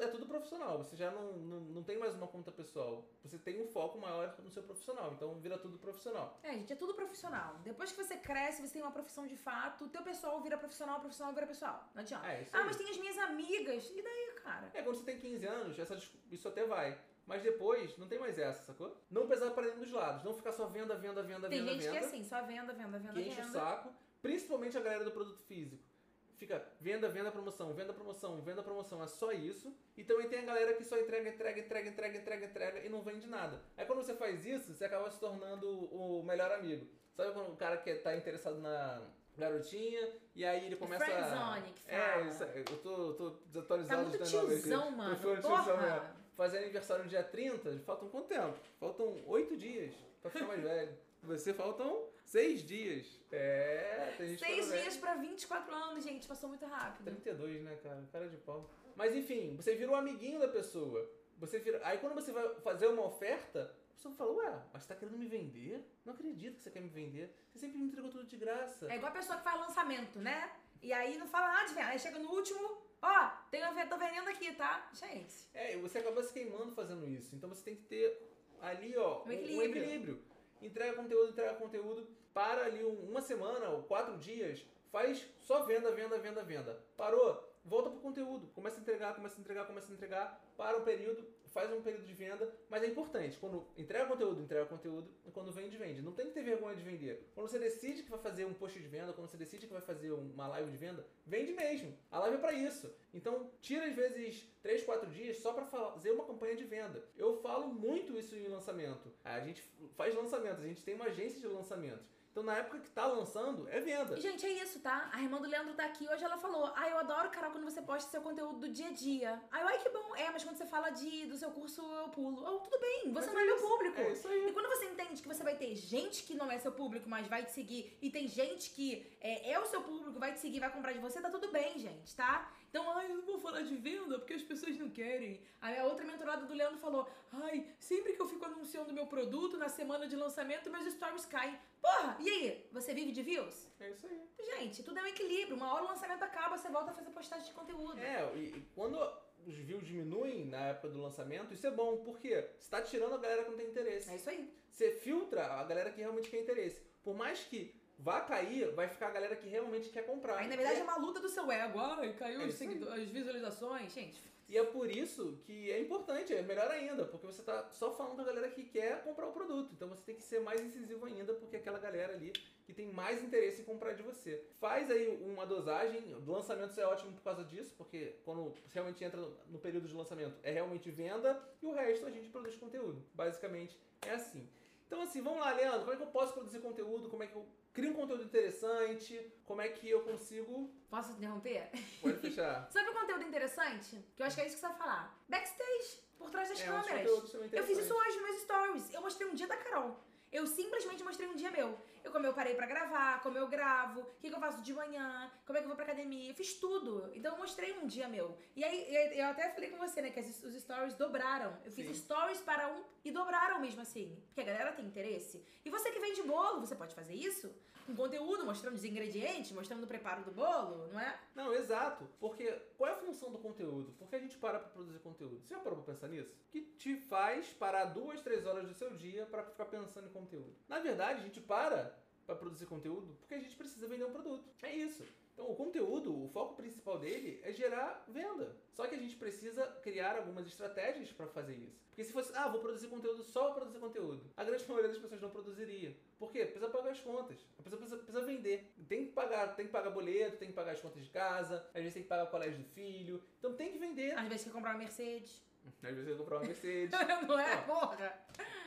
é tudo profissional. Você já não, não, não tem mais uma conta pessoal. Você tem um foco maior no seu profissional. Então vira tudo profissional. É, gente, é tudo profissional. Depois que você cresce, você tem uma profissão de fato, o teu pessoal vira profissional, o profissional vira pessoal. Não adianta. É, ah, mas tem as minhas amigas. E daí, cara? É, quando você tem 15 anos, essa, isso até vai. Mas depois não tem mais essa, sacou? Não pesar para nenhum dos lados. Não ficar só venda, venda, venda, tem venda. Tem gente venda, que é assim, só venda, venda, venda. Que enche venda. o saco. Principalmente a galera do produto físico. Fica venda, venda, promoção, venda, promoção, venda, promoção. É só isso. E também tem a galera que só entrega, entrega, entrega, entrega, entrega, entrega e não vende nada. Aí quando você faz isso, você acaba se tornando o melhor amigo. Sabe quando o cara que tá interessado na garotinha e aí ele começa Friendzone, que fala. É, eu tô, tô desatualizado tá muito tiozão, mano. Tô tiozão fazer aniversário no dia 30, faltam quanto tempo? Faltam 8 dias pra ficar mais velho. [LAUGHS] Você faltam seis dias. É, tem gente Seis dias pra 24 anos, gente. Passou muito rápido. 32, né, cara? Cara de pau. Mas enfim, você vira um amiguinho da pessoa. Você vira... Aí quando você vai fazer uma oferta, a pessoa fala, ué, mas você tá querendo me vender? Não acredito que você quer me vender. Você sempre me entregou tudo de graça. É igual a pessoa que faz lançamento, né? E aí não fala nada de venda. Aí chega no último, ó, tem uma, tô vendendo aqui, tá? Gente. É, e você acaba se queimando fazendo isso. Então você tem que ter ali, ó, Um um equilíbrio. um equilíbrio. Entrega conteúdo, entrega conteúdo. Para ali um- uma semana ou quatro dias, faz só venda, venda, venda, venda. Parou? Volta pro conteúdo. Começa a entregar, começa a entregar, começa a entregar. Para um período, faz um período de venda. Mas é importante, quando entrega conteúdo, entrega conteúdo. E quando vende, vende. Não tem que ter vergonha de vender. Quando você decide que vai fazer um post de venda, quando você decide que vai fazer uma live de venda, vende mesmo. A live é pra isso. Então, tira às vezes 3, 4 dias só pra fazer uma campanha de venda. Eu falo muito isso em lançamento. A gente faz lançamentos, a gente tem uma agência de lançamentos. Então, na época que tá lançando, é venda. E, gente, é isso, tá? A irmã do Leandro tá aqui hoje, ela falou: Ah, eu adoro, Carol, quando você posta seu conteúdo do dia a dia. Aí eu, ai, que bom. É, mas quando você fala de, do seu curso, eu pulo. Oh, tudo bem, você Mas não é é meu público. É isso aí. E quando você entende que você vai ter gente que não é seu público, mas vai te seguir, e tem gente que é, é o seu público, vai te seguir, vai comprar de você, tá tudo bem, gente, tá? Então, ai, eu não vou falar de venda porque as pessoas não querem. Aí a outra mentorada do Leandro falou: ai, sempre que eu fico anunciando meu produto na semana de lançamento, meus stories caem. Porra, e aí? Você vive de views? É isso aí. Gente, tudo é um equilíbrio. Uma hora o lançamento acaba, você volta a fazer postagem de conteúdo. É, e, e quando os views diminuem na época do lançamento, isso é bom. Por quê? Você tá tirando a galera que não tem interesse. É isso aí. Você filtra a galera que realmente quer interesse. Por mais que vá cair, vai ficar a galera que realmente quer comprar. Aí, na verdade, E é uma luta do seu ego. Ai, caiu É seguido- as visualizações. Gente, E é por isso que é importante, é melhor ainda, porque você tá só falando com a galera que quer comprar o produto. Então você tem que ser mais incisivo ainda, porque é aquela galera ali que tem mais interesse em comprar de você. Faz aí uma dosagem, lançamentos é ótimo por causa disso, porque quando realmente entra no período de lançamento é realmente venda e o resto a gente produz conteúdo. Basicamente é assim. Então assim, vamos lá, Leandro, como é que eu posso produzir conteúdo? Como é que eu crio um conteúdo interessante? Como é que eu consigo... posso interromper? Pode fechar. [LAUGHS] Sabe um conteúdo interessante? Que eu acho que é isso que você vai falar. Backstage, por trás das É, câmeras. Eu fiz isso hoje nos meus stories. Eu mostrei um dia da Carol. Eu simplesmente mostrei um dia meu. Eu como eu parei pra gravar, como eu gravo, o que, que eu faço de manhã, como é que eu vou pra academia. Eu fiz tudo. Então eu mostrei um dia meu. E aí eu- até falei com você, né, que as- os stories dobraram. Eu fiz Sim. stories para um e dobraram mesmo assim. Porque a galera tem interesse. E você que vende bolo, você pode fazer isso? Com conteúdo, mostrando os ingredientes, mostrando o preparo do bolo, não é? Não, exato. Porque qual é a função do conteúdo? Por que a gente para pra produzir conteúdo? Você já parou pra pensar nisso? Que te faz parar duas, três horas do seu dia pra ficar pensando em conteúdo. Na verdade, a gente para pra produzir conteúdo porque a gente precisa vender um produto. É isso. Então, o conteúdo, o foco principal dele é gerar venda. Só que a gente precisa criar algumas estratégias pra fazer isso. Porque se fosse, ah, vou produzir conteúdo só pra produzir conteúdo, a grande [LAUGHS] maioria das pessoas não produziria. Por quê? Precisa pagar as contas. A pessoa precisa, precisa vender. Tem que pagar, tem que pagar boleto, tem que pagar as contas de casa, às vezes tem que pagar o colégio do filho. Então tem que vender. Às vezes quer comprar uma Mercedes. Às vezes tem que comprar uma [LAUGHS] Mercedes. não é, Ó. porra?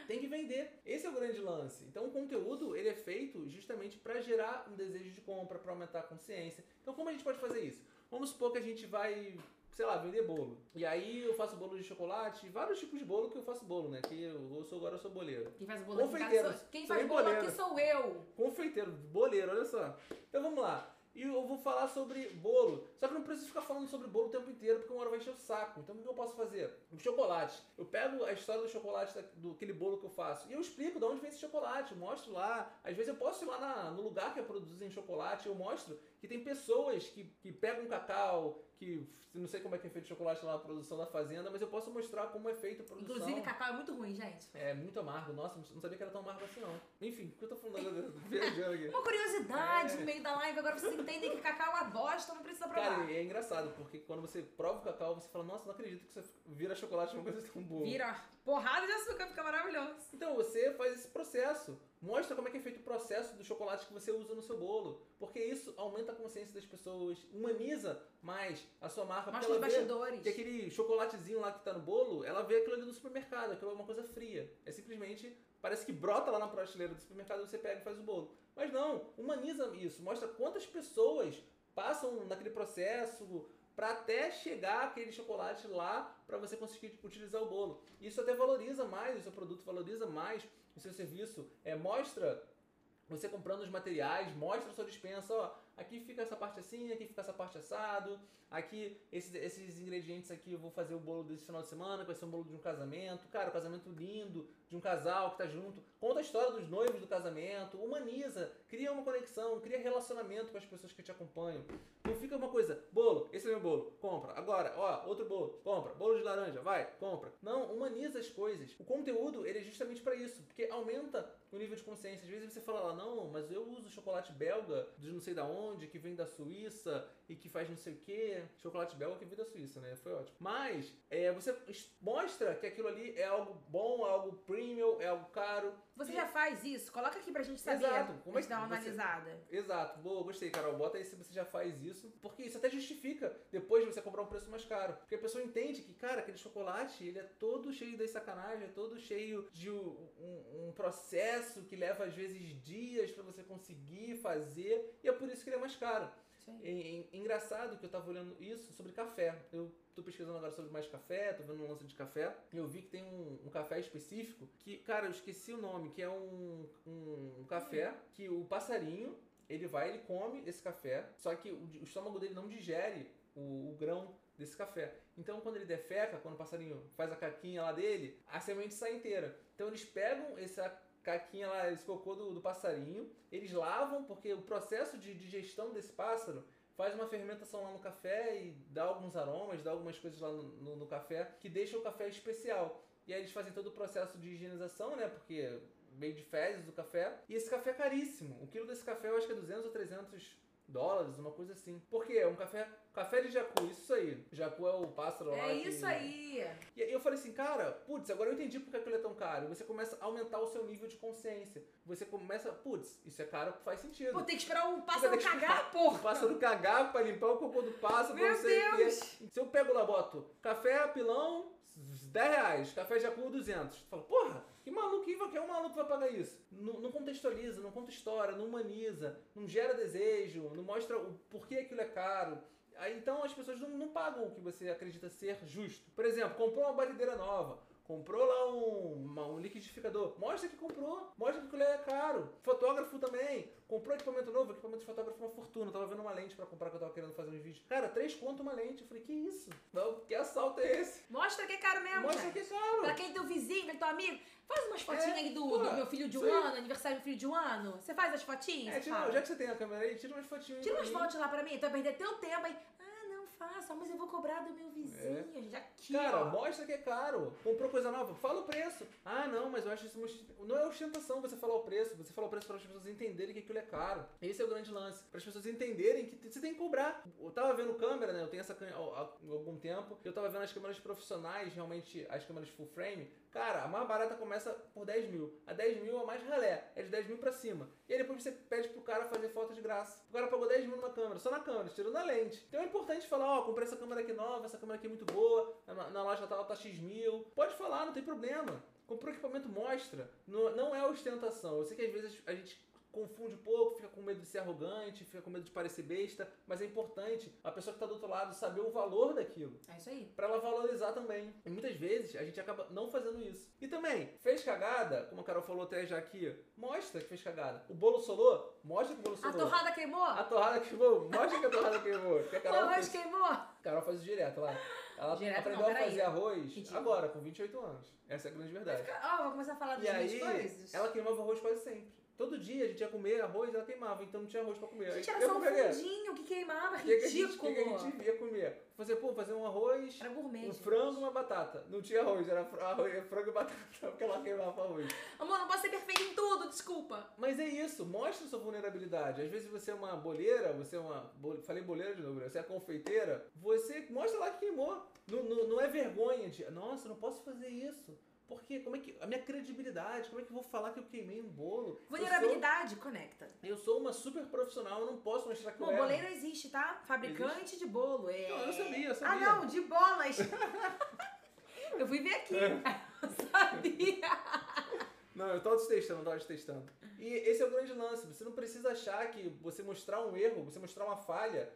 Tem que vender. Esse é o grande lance. Então o conteúdo ele é feito justamente para gerar um desejo de compra, para aumentar a consciência. Então como a gente pode fazer isso? Vamos supor que a gente vai, sei lá, vender bolo. E aí eu faço bolo de chocolate, vários tipos de bolo que eu faço bolo, né? Que eu sou agora eu sou boleiro. Quem faz bolo casa Confeiteiro. Quem faz bolo boleiro. aqui sou eu. Confeiteiro, boleiro, olha só. Então vamos lá. E eu vou falar sobre bolo. Só que eu não preciso ficar falando sobre bolo o tempo inteiro, porque uma hora vai encher o saco. Então o que eu posso fazer? O chocolate. Eu pego a história do chocolate, do aquele bolo que eu faço, e eu explico de onde vem esse chocolate. Eu mostro lá. Às vezes eu posso ir lá na- no lugar que produzem chocolate, eu mostro que tem pessoas que, que pegam cacau, que não sei como é que é feito chocolate lá na produção da fazenda, mas eu posso mostrar como é feita a produção. Inclusive, cacau é muito ruim, gente. É muito amargo. Nossa, não sabia que era tão amargo assim não. Enfim, o que eu tô falando agora? [LAUGHS] Viajando aqui. Uma curiosidade É. no meio da live, agora vocês entendem que cacau é uma bosta, não precisa provar. Cara, é engraçado, porque quando você prova o cacau, você fala, nossa, não acredito que você vira chocolate uma coisa tão boa. Vira porrada de açúcar, fica maravilhoso. Então você faz esse processo. Mostra como é que é feito o processo do chocolate que você usa no seu bolo. Porque isso aumenta a consciência das pessoas, humaniza mais a sua marca. Mostra os bastidores. que aquele chocolatezinho lá que tá no bolo, ela vê aquilo ali no supermercado, aquilo é uma coisa fria. É simplesmente, parece que brota lá na prateleira do supermercado, você pega e faz o bolo. Mas não, humaniza isso, mostra quantas pessoas passam naquele processo para até chegar aquele chocolate lá para você conseguir utilizar o bolo. Isso até valoriza mais o seu produto, valoriza mais o seu serviço, é, mostra você comprando os materiais, mostra a sua dispensa, ó, aqui fica essa parte assim, aqui fica essa parte assado, aqui esses, esses ingredientes aqui eu vou fazer o bolo desse final de semana, vai ser um bolo de um casamento, cara, um casamento lindo, de um casal que tá junto, conta a história dos noivos do casamento, humaniza, cria uma conexão, cria relacionamento com as pessoas que te acompanham. Não fica uma coisa, bolo, esse é meu bolo, compra. Agora, ó, outro bolo, compra. Bolo de laranja, vai, compra. Não, humaniza as coisas. O conteúdo, ele é justamente para isso, porque aumenta o nível de consciência. Às vezes você fala lá, não, mas eu uso chocolate belga de não sei da onde, que vem da Suíça e que faz não sei o que. Chocolate belga que vem da Suíça, né? Foi ótimo. Mas é, você mostra que aquilo ali é algo bom, algo premium, é algo caro. Você já faz isso? Coloca aqui pra gente saber. Exato. Como é que dar uma você- analisada. Exato, boa, gostei, Carol. Bota aí se você já faz isso. Porque isso até justifica depois de você comprar um preço mais caro. Porque a pessoa entende que, cara, aquele chocolate, ele é todo cheio das sacanagens, é todo cheio de um, um- um processo que leva às vezes dias pra você conseguir fazer. E é por isso que ele é mais caro. Engraçado que eu tava olhando isso sobre café. Eu tô pesquisando agora sobre mais café, tô vendo um lance de café. E eu vi que tem um, um café específico que, cara, eu esqueci o nome, que é um, um, um café que o passarinho, ele vai, ele come esse café, só que o, o estômago dele não digere o, o grão desse café. Então, quando ele defeca, quando o passarinho faz a caquinha lá dele, a semente sai inteira. Então, eles pegam essa caquinha lá, esse cocô do, do passarinho, eles lavam, porque o processo de digestão desse pássaro faz uma fermentação lá no café e dá alguns aromas, dá algumas coisas lá no, no- no café que deixa o café especial. E aí eles fazem todo o processo de higienização, né? Porque meio de fezes do café. E esse café é caríssimo. O quilo desse café eu acho que é 200 ou 300 dólares, uma coisa assim. Por quê? É um café, café de jacu, isso aí. Jacu é o pássaro lá. É que- isso aí. e aí eu falei assim, cara, putz, agora eu entendi porque aquilo é tão caro. Você começa a aumentar o seu nível de consciência. Você começa, putz, isso é caro, faz sentido. Pô, tem que esperar o pássaro cagar, O porra. pássaro cagar pra limpar o cocô do pássaro, Meu o. Deus. Se eu pego lá, boto café pilão, 10 reais, café jacu 200. Tu fala, porra, que maluco que é um maluco vai pagar isso? Não, não contextualiza, não conta história, não humaniza, não gera desejo, não mostra o porquê aquilo é caro. Aí, então as pessoas não, não pagam o que você acredita ser justo. Por exemplo, comprou uma batedeira nova, comprou lá um, uma- um liquidificador, mostra que comprou, mostra que aquilo é caro. Fotógrafo também, comprou equipamento novo, equipamento de fotógrafo é uma fortuna. Eu tava vendo uma lente pra comprar que eu tava querendo fazer uns vídeos. Cara, três conto uma lente. Eu falei, que isso? Não, que assalto é esse? Mostra que é caro mesmo, Mostra que é caro. Pra aquele teu vizinho, aquele teu amigo, faz umas fotinhas É, aí do, do meu filho de um ano, aniversário do filho de um ano. Você faz as fotinhas? É, tira, já que você tem a câmera aí, tira umas fotinhas. Tira umas fotos lá pra mim, tu vai perder teu tempo aí. Ah, não faça, mas eu vou cobrar do meu vizinho. gente. Aqui, É. Cara, ó. mostra que é caro. Comprou coisa nova, fala o preço. Ah, não, mas eu acho isso não é ostentação você falar o preço. Você fala o preço para as pessoas entenderem que aquilo é caro. Esse é o grande lance. Para as pessoas entenderem que você tem que cobrar. Eu tava vendo câmera, né? Eu tenho essa câmera há há algum tempo. Eu tava vendo as câmeras profissionais, realmente as câmeras full frame. Cara, a mais barata começa por 10 mil. A 10 mil é a mais ralé. É de 10 mil pra cima. E aí depois você pede pro cara fazer foto de graça. O cara pagou 10 mil numa câmera, só na câmera, tirando a lente. Então é importante falar, ó, comprei essa câmera aqui nova, essa câmera aqui é muito boa, na, na loja tal tá X mil. Pode falar, não tem problema. Comprou equipamento, mostra. Não, não é ostentação. Eu sei que às vezes a gente confunde um pouco, fica com medo de ser arrogante, fica com medo de parecer besta, mas é importante a pessoa que tá do outro lado saber o valor daquilo. É isso aí. Pra ela valorizar também. E muitas vezes a gente acaba não fazendo isso. E também, fez cagada, como a Carol falou até já aqui, mostra que fez cagada. O bolo solou, mostra que o bolo A solou. torrada queimou? A torrada queimou, mostra que a torrada queimou. Porque a [LAUGHS] O Carol, arroz fez, queimou? a Carol faz isso direto lá. Ela Direto aprendeu não, a fazer arroz Ridículo. agora, com 28 anos. Essa é a grande verdade. Ó, vou começar a falar das E aí, coisas. ela queimava arroz quase sempre. Todo dia a gente ia comer arroz, ela queimava, então não tinha arroz pra comer. Gente, era só um fundinho que queimava, O que, que, a gente, o ridículo. que, que a gente ia comer? Fazer, pô, fazer um arroz, Era gourmet, um frango e uma batata. Não tinha arroz, era arroz, frango e batata, [LAUGHS] porque ela queimava arroz. Amor, não posso ser perfeito em tudo, desculpa. Mas é isso, mostra sua vulnerabilidade. Às vezes você é uma boleira, você é uma. bol- Falei boleira de novo, né? você é confeiteira, você mostra lá que queimou. Não, não, não é vergonha de. Nossa, não posso fazer isso. Porque como é que. A minha credibilidade, como é que eu vou falar que eu queimei um bolo? Eu Vulnerabilidade conecta. sou, eu sou uma super profissional, eu não posso mostrar que Bom, eu erro. boleiro existe, tá? Fabricante de bolo. É... Não, eu sabia, eu Ah, sabia. não, de bolas. [LAUGHS] eu fui ver aqui. É. [LAUGHS] Eu sabia. Não, eu tô testando, tô testando. E esse é o grande lance. Você não precisa achar que você mostrar um erro, você mostrar uma falha,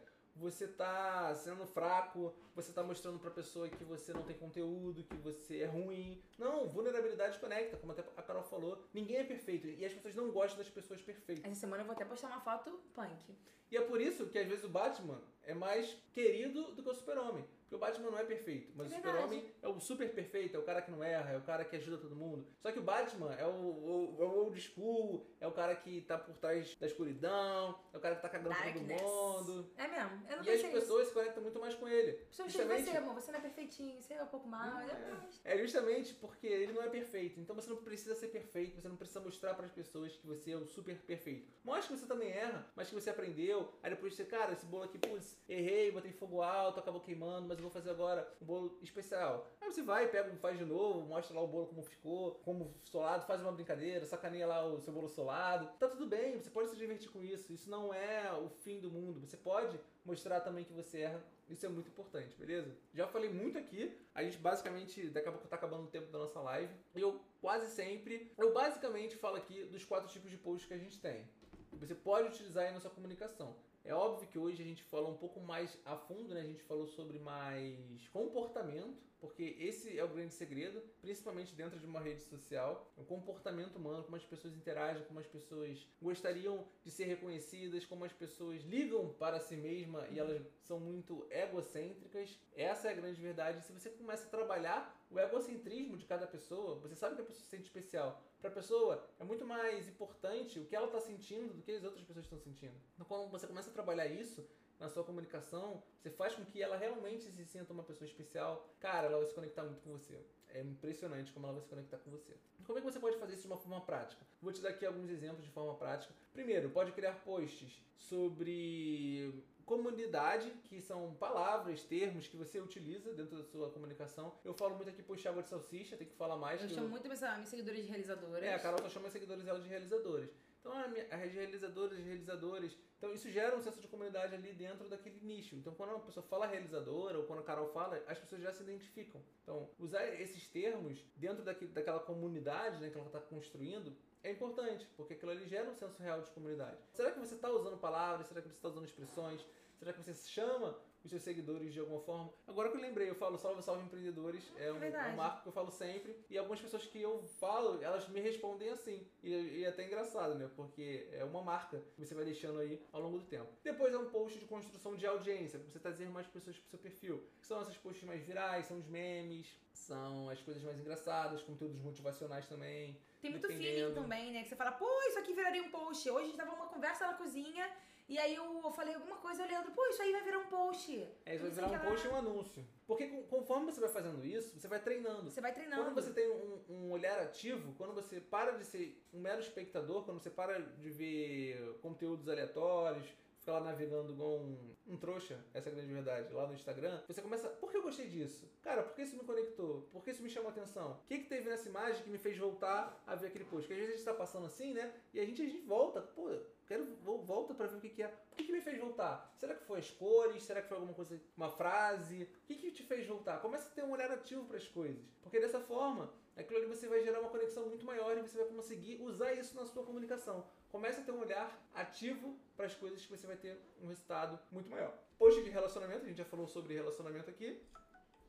você tá sendo fraco, você tá mostrando pra pessoa que você não tem conteúdo, que você é ruim. Não, vulnerabilidade conecta, como até a Carol falou. Ninguém é perfeito e as pessoas não gostam das pessoas perfeitas. Essa semana eu vou até postar uma foto punk. E é por isso que às vezes o Batman é mais querido do que o Super-Homem. Porque o Batman não é perfeito, mas É o. Super-Homem é o super perfeito, é o cara que não erra, é o cara que ajuda todo mundo. Só que o Batman é o, o, é o old school, é o cara que tá por trás da escuridão, é o cara que tá cagando todo Darkness. mundo. É mesmo, eu não E as pessoas se conectam muito mais com ele. E Justamente- você, amor, você não é perfeitinho, você é um pouco mal, é. é. mas- É justamente porque ele não é perfeito. Então você não precisa ser perfeito, você não precisa mostrar para as pessoas que você é o super perfeito. Mostre que você também erra, mas que você aprendeu. Aí depois você, cara, esse bolo aqui, putz, errei, botei fogo alto, acabou queimando, mas vou fazer agora um bolo especial. Aí você vai, pega, faz de novo, mostra lá o bolo como ficou, como solado, faz uma brincadeira, sacaneia lá o seu bolo solado. Tá tudo bem, você pode se divertir com isso. Isso não é o fim do mundo. Você pode mostrar também que você erra. Isso é muito importante, beleza? Já falei muito aqui. A gente basicamente, daqui a pouco tá acabando o tempo da nossa live. Eu quase sempre, eu basicamente falo aqui dos quatro tipos de posts que a gente tem. Você pode utilizar aí na sua comunicação. É óbvio que hoje a gente falou um pouco mais a fundo, né? A gente falou sobre mais comportamento, porque esse é o grande segredo, principalmente dentro de uma rede social. O comportamento humano, como as pessoas interagem, como as pessoas gostariam de ser reconhecidas, como as pessoas ligam para si mesma e elas são muito egocêntricas. Essa é a grande verdade. Se você começa a trabalhar o egocentrismo de cada pessoa, você sabe que a pessoa se sente especial. Para a pessoa é muito mais importante o que ela está sentindo do que as outras pessoas estão sentindo. Então, quando você começa a trabalhar isso na sua comunicação, você faz com que ela realmente se sinta uma pessoa especial. Cara, ela vai se conectar muito com você. É impressionante como ela vai se conectar com você. Como é que você pode fazer isso de uma forma prática? Vou te dar aqui alguns exemplos de forma prática. Primeiro, pode criar posts sobre comunidade, que são palavras, termos que você utiliza dentro da sua comunicação. Eu falo muito aqui post água de salsicha, tem que falar mais. Eu que chamo muito minhas minhas seguidoras de realizadoras. é, a Carol só chama os seguidores dela de realizadores. Então, as realizadoras e realizadores. Então, isso gera um senso de comunidade ali dentro daquele nicho. Então, quando uma pessoa fala realizadora ou quando a Carol fala, as pessoas já se identificam. Então, usar esses termos dentro daquele, daquela comunidade né, que ela está construindo é importante, porque aquilo ali gera um senso real de comunidade. Será que você está usando palavras? Será que você está usando expressões? Será que você chama os seus seguidores de alguma forma? Agora que eu lembrei, eu falo salve, salve empreendedores. É um, é Verdade. um marco que eu falo sempre. E algumas pessoas que eu falo, elas me respondem assim. E, e é até engraçado, né? Porque é uma marca que você vai deixando aí ao longo do tempo. Depois é um post de construção de audiência, pra você trazer mais pessoas pro seu perfil. São essas posts mais virais, são os memes, são as coisas mais engraçadas, conteúdos motivacionais também. Tem muito feeling também, né? Que você fala, pô, isso aqui viraria um post. Hoje a gente tava numa conversa na cozinha e aí eu, eu falei alguma coisa e o Leandro, pô, isso aí vai virar um post. É, isso vai virar um post e um anúncio. Porque conforme você vai fazendo isso, você vai treinando. Você vai treinando. Quando você tem um, um olhar ativo, quando você para de ser um mero espectador, quando você para de ver conteúdos aleatórios, fica lá navegando igual um, um trouxa, essa é a grande verdade, lá no Instagram, você começa, por que eu gostei disso? Cara, por que isso me conectou? Por que isso me chamou a atenção? O que, que teve nessa imagem que me fez voltar a ver aquele post? Porque às vezes a gente tá passando assim, né? E a gente, a gente volta, pô, quero volta pra ver o que, que é. O que, que me fez voltar? Será que foi as cores? Será que foi alguma coisa, uma frase? O que, que te fez voltar? Começa a ter um olhar ativo para as coisas. Porque dessa forma, aquilo ali você vai gerar uma conexão muito maior e você vai conseguir usar isso na sua comunicação. Começa a ter um olhar ativo para as coisas que você vai ter um resultado muito maior. Post de relacionamento, a gente já falou sobre relacionamento aqui.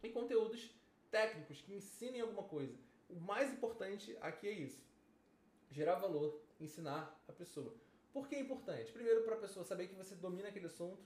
E conteúdos técnicos que ensinem alguma coisa. O mais importante aqui é isso: gerar valor, ensinar a pessoa. Por que é importante? Primeiro, para a pessoa saber que você domina aquele assunto.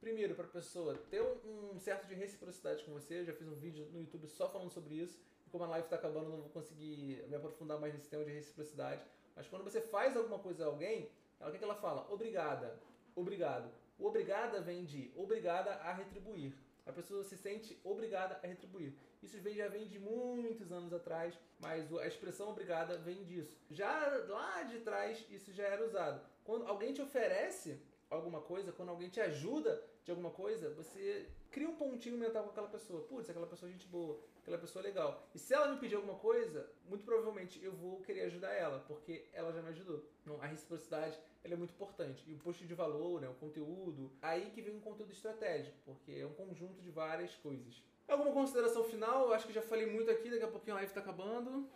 Primeiro, para a pessoa ter um, certo de reciprocidade com você. Eu já fiz um vídeo no YouTube só falando sobre isso. E como a live está acabando, não vou conseguir me aprofundar mais nesse tema de reciprocidade. Mas quando você faz alguma coisa a alguém, ela, o que, que ela fala? Obrigada, obrigado. O obrigada vem de obrigada a retribuir. A pessoa se sente obrigada a retribuir. Isso já vem de muitos anos atrás, mas a expressão obrigada vem disso. Já lá de trás, isso já era usado. Quando alguém te oferece alguma coisa, quando alguém te ajuda de alguma coisa, você cria um pontinho mental com aquela pessoa. Putz, aquela pessoa é gente boa, aquela pessoa é legal. E se ela me pedir alguma coisa, muito provavelmente eu vou querer ajudar ela, porque ela já me ajudou. Então, a reciprocidade ela é muito importante. E o post de valor, né, o conteúdo, aí que vem um conteúdo estratégico, porque é um conjunto de várias coisas. Alguma consideração final? Eu acho que já falei muito aqui, daqui a pouquinho a live tá acabando.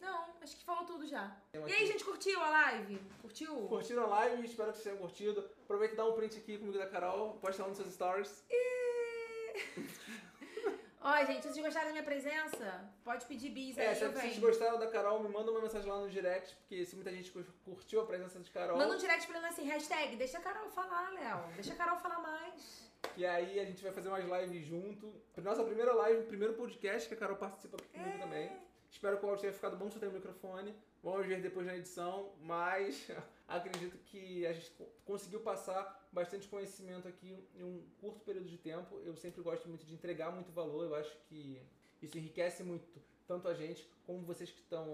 Não, acho que falou tudo já. E aí, gente, curtiu a live? Curtiu? Curtiram a live, espero que vocês tenham curtido. Aproveita e dá um print aqui comigo da Carol, posta lá nos seus stories. [LAUGHS] Ó, gente, se vocês gostaram da minha presença, pode pedir bis É, aí, se eu vocês venho. gostaram da Carol, me manda uma mensagem lá no direct, porque se muita gente curtiu a presença de Carol, Manda um direct pra ele assim, hashtag, deixa a Carol falar, Léo. Deixa a Carol falar mais. que aí a gente vai fazer umas lives junto. Nossa primeira live, primeiro podcast que a Carol participa comigo também. Espero que o áudio tenha ficado bom, só tem o microfone. Vamos ver depois na edição, mas [LAUGHS] acredito que a gente co- conseguiu passar bastante conhecimento aqui em um curto período de tempo. Eu sempre gosto muito de entregar muito valor, eu acho que isso enriquece muito tanto a gente como vocês que estão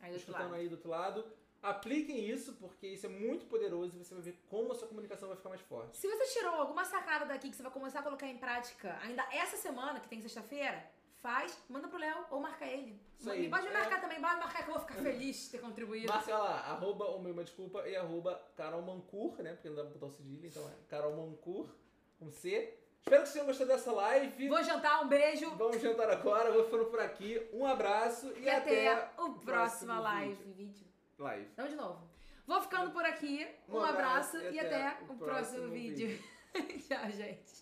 Aí escutando aí do outro lado. Apliquem isso, porque isso é muito poderoso e você vai ver como a sua comunicação vai ficar mais forte. Se você tirou alguma sacada daqui que você vai começar a colocar em prática ainda essa semana, que tem sexta-feira, faz, manda pro Léo ou marca ele. Isso aí, pode me é. marcar também, pode marcar que eu vou ficar feliz de ter contribuído. Marca lá, arroba o meu desculpa e arroba Carol Mancur, né? Porque não dá pra botar o cedilha, então é Carol Mancur, com C. Espero que vocês tenham gostado dessa live. Vou jantar, um beijo Vamos jantar agora, vou ficando por aqui. Um abraço e, e até, até o próximo live. vídeo. vídeo. live. Então, de novo. Vou ficando por aqui. Um, Um abraço, abraço e até, o próximo, vídeo. [LAUGHS] Tchau, gente.